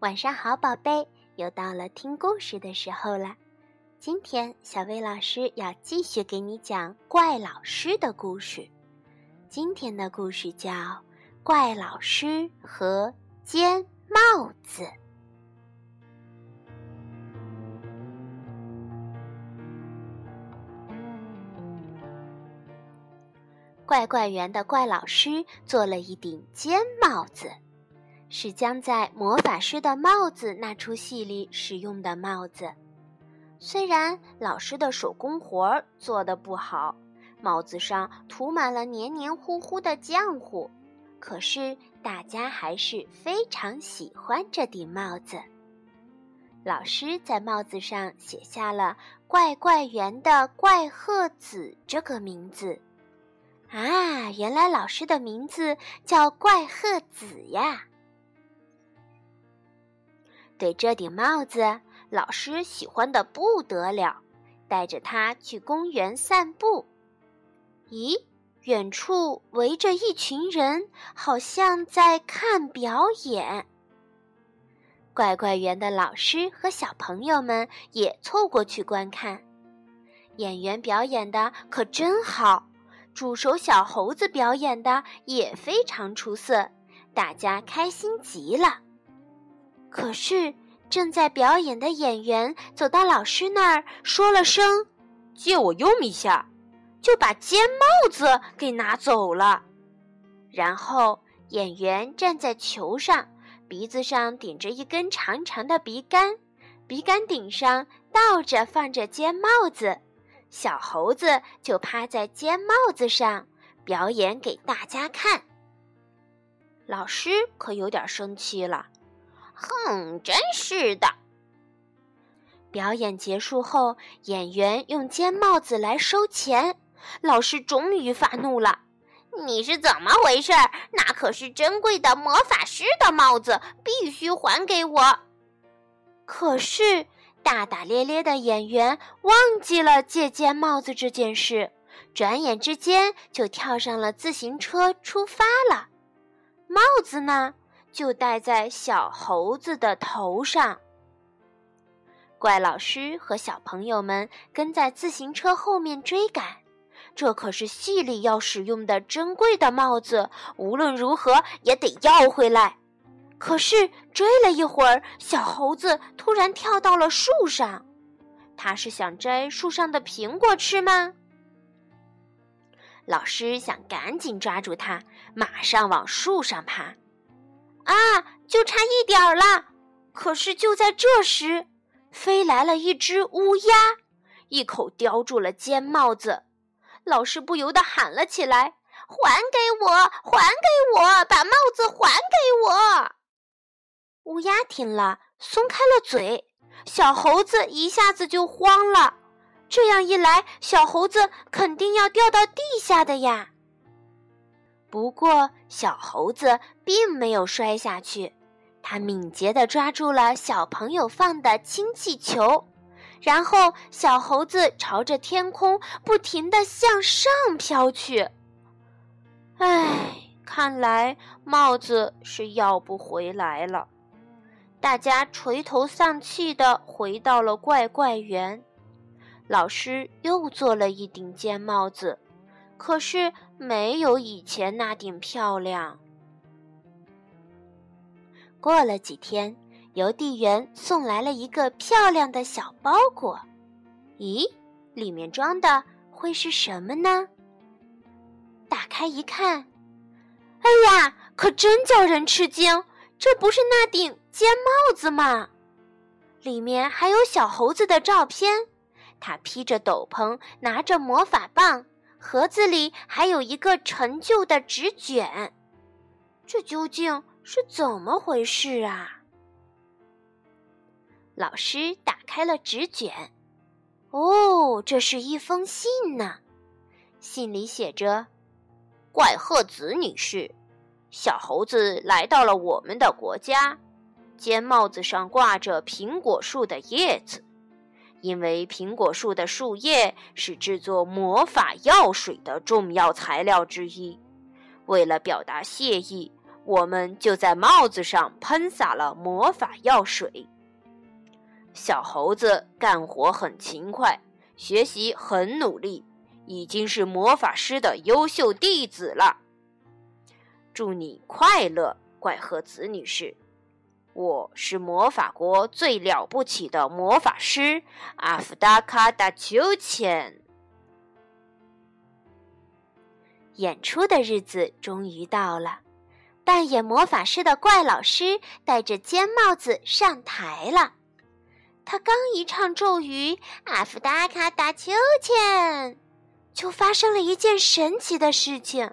晚上好，宝贝，又到了听故事的时候了。今天小薇老师要继续给你讲怪老师的故事。今天的故事叫《怪老师和尖帽子》。怪怪园的怪老师做了一顶尖帽子。是将在魔法师的帽子那出戏里使用的帽子。虽然老师的手工活儿做得不好，帽子上涂满了黏黏糊糊的浆糊，可是大家还是非常喜欢这顶帽子。老师在帽子上写下了“怪怪园的怪鹤子”这个名字。啊，原来老师的名字叫怪鹤子呀！对这顶帽子，老师喜欢的不得了，带着它去公园散步。咦，远处围着一群人，好像在看表演。怪怪园的老师和小朋友们也凑过去观看。演员表演的可真好，助手小猴子表演的也非常出色，大家开心极了。可是，正在表演的演员走到老师那儿，说了声“借我用一下”，就把尖帽子给拿走了。然后，演员站在球上，鼻子上顶着一根长长的鼻杆，鼻杆顶上倒着放着尖帽子，小猴子就趴在尖帽子上表演给大家看。老师可有点生气了。哼，真是的！表演结束后，演员用尖帽子来收钱。老师终于发怒了：“你是怎么回事？那可是珍贵的魔法师的帽子，必须还给我！”可是大大咧咧的演员忘记了借尖帽子这件事，转眼之间就跳上了自行车出发了。帽子呢？就戴在小猴子的头上。怪老师和小朋友们跟在自行车后面追赶，这可是戏里要使用的珍贵的帽子，无论如何也得要回来。可是追了一会儿，小猴子突然跳到了树上，他是想摘树上的苹果吃吗？老师想赶紧抓住它，马上往树上爬。啊，就差一点儿了！可是就在这时，飞来了一只乌鸦，一口叼住了尖帽子。老师不由得喊了起来：“还给我！还给我！把帽子还给我！”乌鸦听了，松开了嘴。小猴子一下子就慌了。这样一来，小猴子肯定要掉到地下的呀。不过，小猴子并没有摔下去，它敏捷地抓住了小朋友放的氢气球，然后小猴子朝着天空不停地向上飘去。唉，看来帽子是要不回来了。大家垂头丧气地回到了怪怪园，老师又做了一顶尖帽子。可是没有以前那顶漂亮。过了几天，邮递员送来了一个漂亮的小包裹。咦，里面装的会是什么呢？打开一看，哎呀，可真叫人吃惊！这不是那顶尖帽子吗？里面还有小猴子的照片，他披着斗篷，拿着魔法棒。盒子里还有一个陈旧的纸卷，这究竟是怎么回事啊？老师打开了纸卷，哦，这是一封信呢。信里写着：“怪鹤子女士，小猴子来到了我们的国家，尖帽子上挂着苹果树的叶子。”因为苹果树的树叶是制作魔法药水的重要材料之一，为了表达谢意，我们就在帽子上喷洒了魔法药水。小猴子干活很勤快，学习很努力，已经是魔法师的优秀弟子了。祝你快乐，怪鹤子女士。我是魔法国最了不起的魔法师阿芙达卡达秋千。演出的日子终于到了，扮演魔法师的怪老师戴着尖帽子上台了。他刚一唱咒语“阿芙达卡达秋千”，就发生了一件神奇的事情：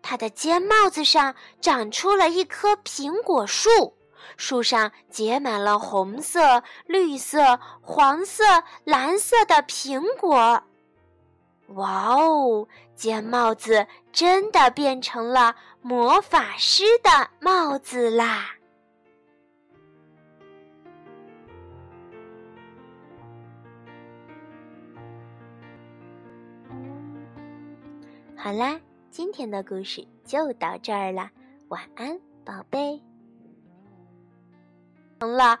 他的尖帽子上长出了一棵苹果树，树上结满了红色、绿色、黄色、蓝色的苹果。哇哦！尖帽子真的变成了魔法师的帽子啦！好啦，今天的故事就到这儿了，晚安，宝贝。成了